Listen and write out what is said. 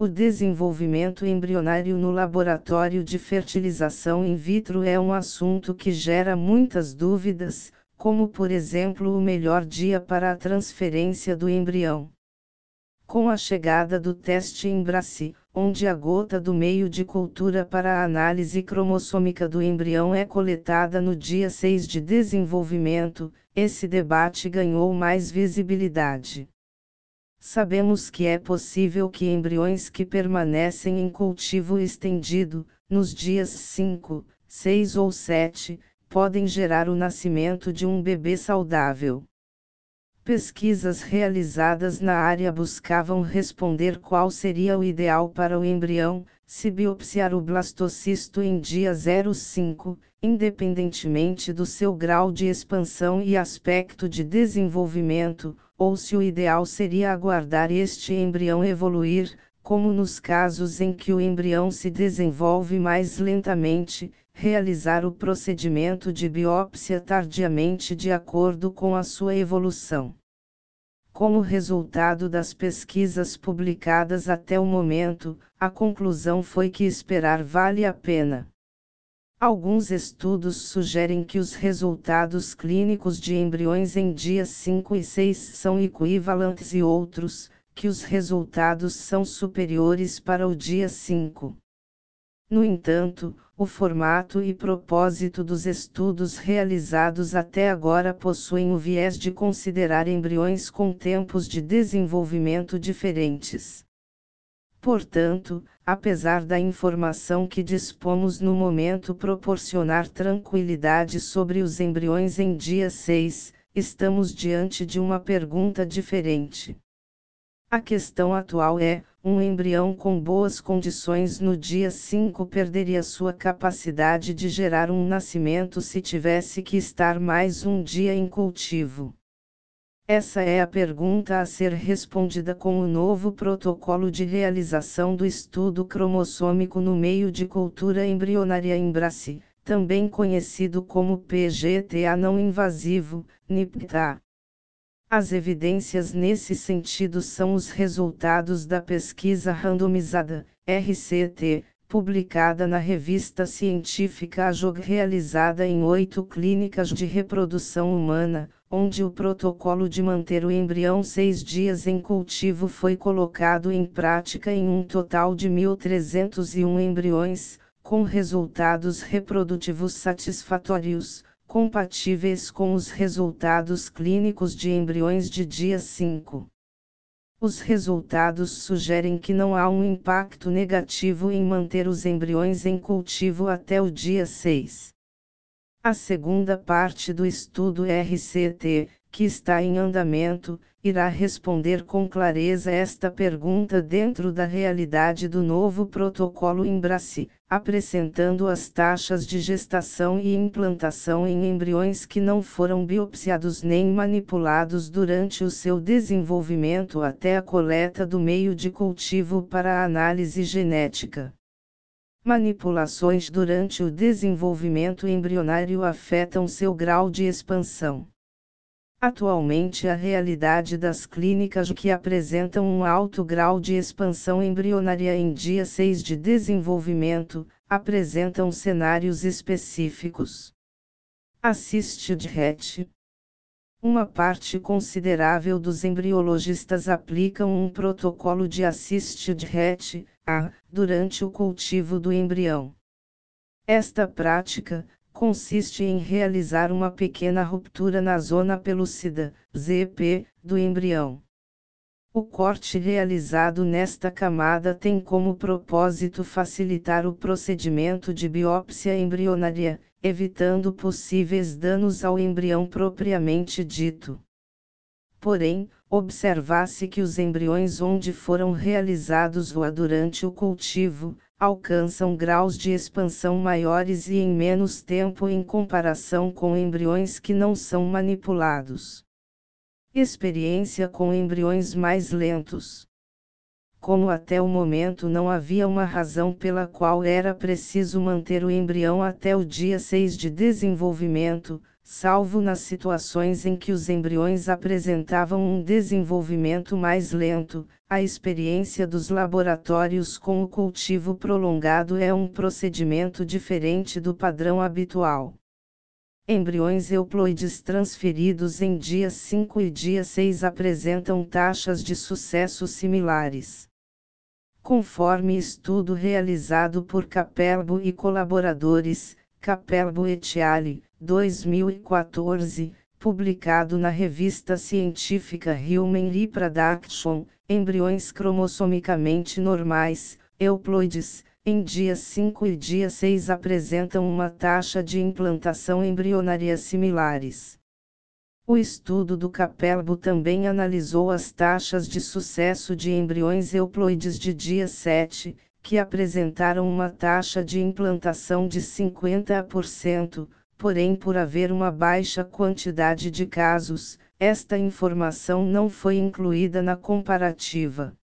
O desenvolvimento embrionário no laboratório de fertilização in vitro é um assunto que gera muitas dúvidas, como por exemplo o melhor dia para a transferência do embrião. Com a chegada do teste Embrace, onde a gota do meio de cultura para a análise cromossômica do embrião é coletada no dia 6 de desenvolvimento, esse debate ganhou mais visibilidade. Sabemos que é possível que embriões que permanecem em cultivo estendido, nos dias 5, 6 ou 7, podem gerar o nascimento de um bebê saudável. Pesquisas realizadas na área buscavam responder qual seria o ideal para o embrião, se biopsiar o blastocisto em dia 05, independentemente do seu grau de expansão e aspecto de desenvolvimento, ou se o ideal seria aguardar este embrião evoluir, como nos casos em que o embrião se desenvolve mais lentamente, realizar o procedimento de biópsia tardiamente de acordo com a sua evolução. Como resultado das pesquisas publicadas até o momento, a conclusão foi que esperar vale a pena. Alguns estudos sugerem que os resultados clínicos de embriões em dias 5 e 6 são equivalentes e outros, que os resultados são superiores para o dia 5. No entanto, o formato e propósito dos estudos realizados até agora possuem o viés de considerar embriões com tempos de desenvolvimento diferentes. Portanto, apesar da informação que dispomos no momento proporcionar tranquilidade sobre os embriões em dia 6, estamos diante de uma pergunta diferente. A questão atual é: um embrião com boas condições no dia 5 perderia sua capacidade de gerar um nascimento se tivesse que estar mais um dia em cultivo? Essa é a pergunta a ser respondida com o novo protocolo de realização do estudo cromossômico no meio de cultura embrionária em Brasil, também conhecido como PGTA não invasivo, NIPTA. As evidências nesse sentido são os resultados da pesquisa randomizada, RCT, publicada na revista científica AJOG realizada em oito clínicas de reprodução humana, onde o protocolo de manter o embrião seis dias em cultivo foi colocado em prática em um total de 1.301 embriões, com resultados reprodutivos satisfatórios, compatíveis com os resultados clínicos de embriões de dia 5. Os resultados sugerem que não há um impacto negativo em manter os embriões em cultivo até o dia 6. A segunda parte do estudo RCT, que está em andamento, irá responder com clareza esta pergunta dentro da realidade do novo protocolo Embrace, apresentando as taxas de gestação e implantação em embriões que não foram biopsiados nem manipulados durante o seu desenvolvimento até a coleta do meio de cultivo para a análise genética. Manipulações durante o desenvolvimento embrionário afetam seu grau de expansão. Atualmente a realidade das clínicas que apresentam um alto grau de expansão embrionária em dia 6 de desenvolvimento, apresentam cenários específicos. Assisted RET Uma parte considerável dos embriologistas aplicam um protocolo de Assisted RET, a, durante o cultivo do embrião. Esta prática, consiste em realizar uma pequena ruptura na zona pelúcida, ZP, do embrião. O corte realizado nesta camada tem como propósito facilitar o procedimento de biópsia embrionária, evitando possíveis danos ao embrião propriamente dito. Porém, observasse que os embriões onde foram realizados ROA durante o cultivo, alcançam graus de expansão maiores e em menos tempo em comparação com embriões que não são manipulados. Experiência com embriões mais lentos. Como até o momento não havia uma razão pela qual era preciso manter o embrião até o dia 6 de desenvolvimento, salvo nas situações em que os embriões apresentavam um desenvolvimento mais lento, a experiência dos laboratórios com o cultivo prolongado é um procedimento diferente do padrão habitual. Embriões euploides transferidos em dia 5 e dia 6 apresentam taxas de sucesso similares. Conforme estudo realizado por Capelbo e colaboradores, Capelbo et al., 2014, publicado na revista científica Human Reproduction, embriões cromossomicamente normais, euploides, em dia 5 e dia 6 apresentam uma taxa de implantação embrionária similares. O estudo do Capelbo também analisou as taxas de sucesso de embriões euploides de dia 7, que apresentaram uma taxa de implantação de 50%, porém, por haver uma baixa quantidade de casos, esta informação não foi incluída na comparativa.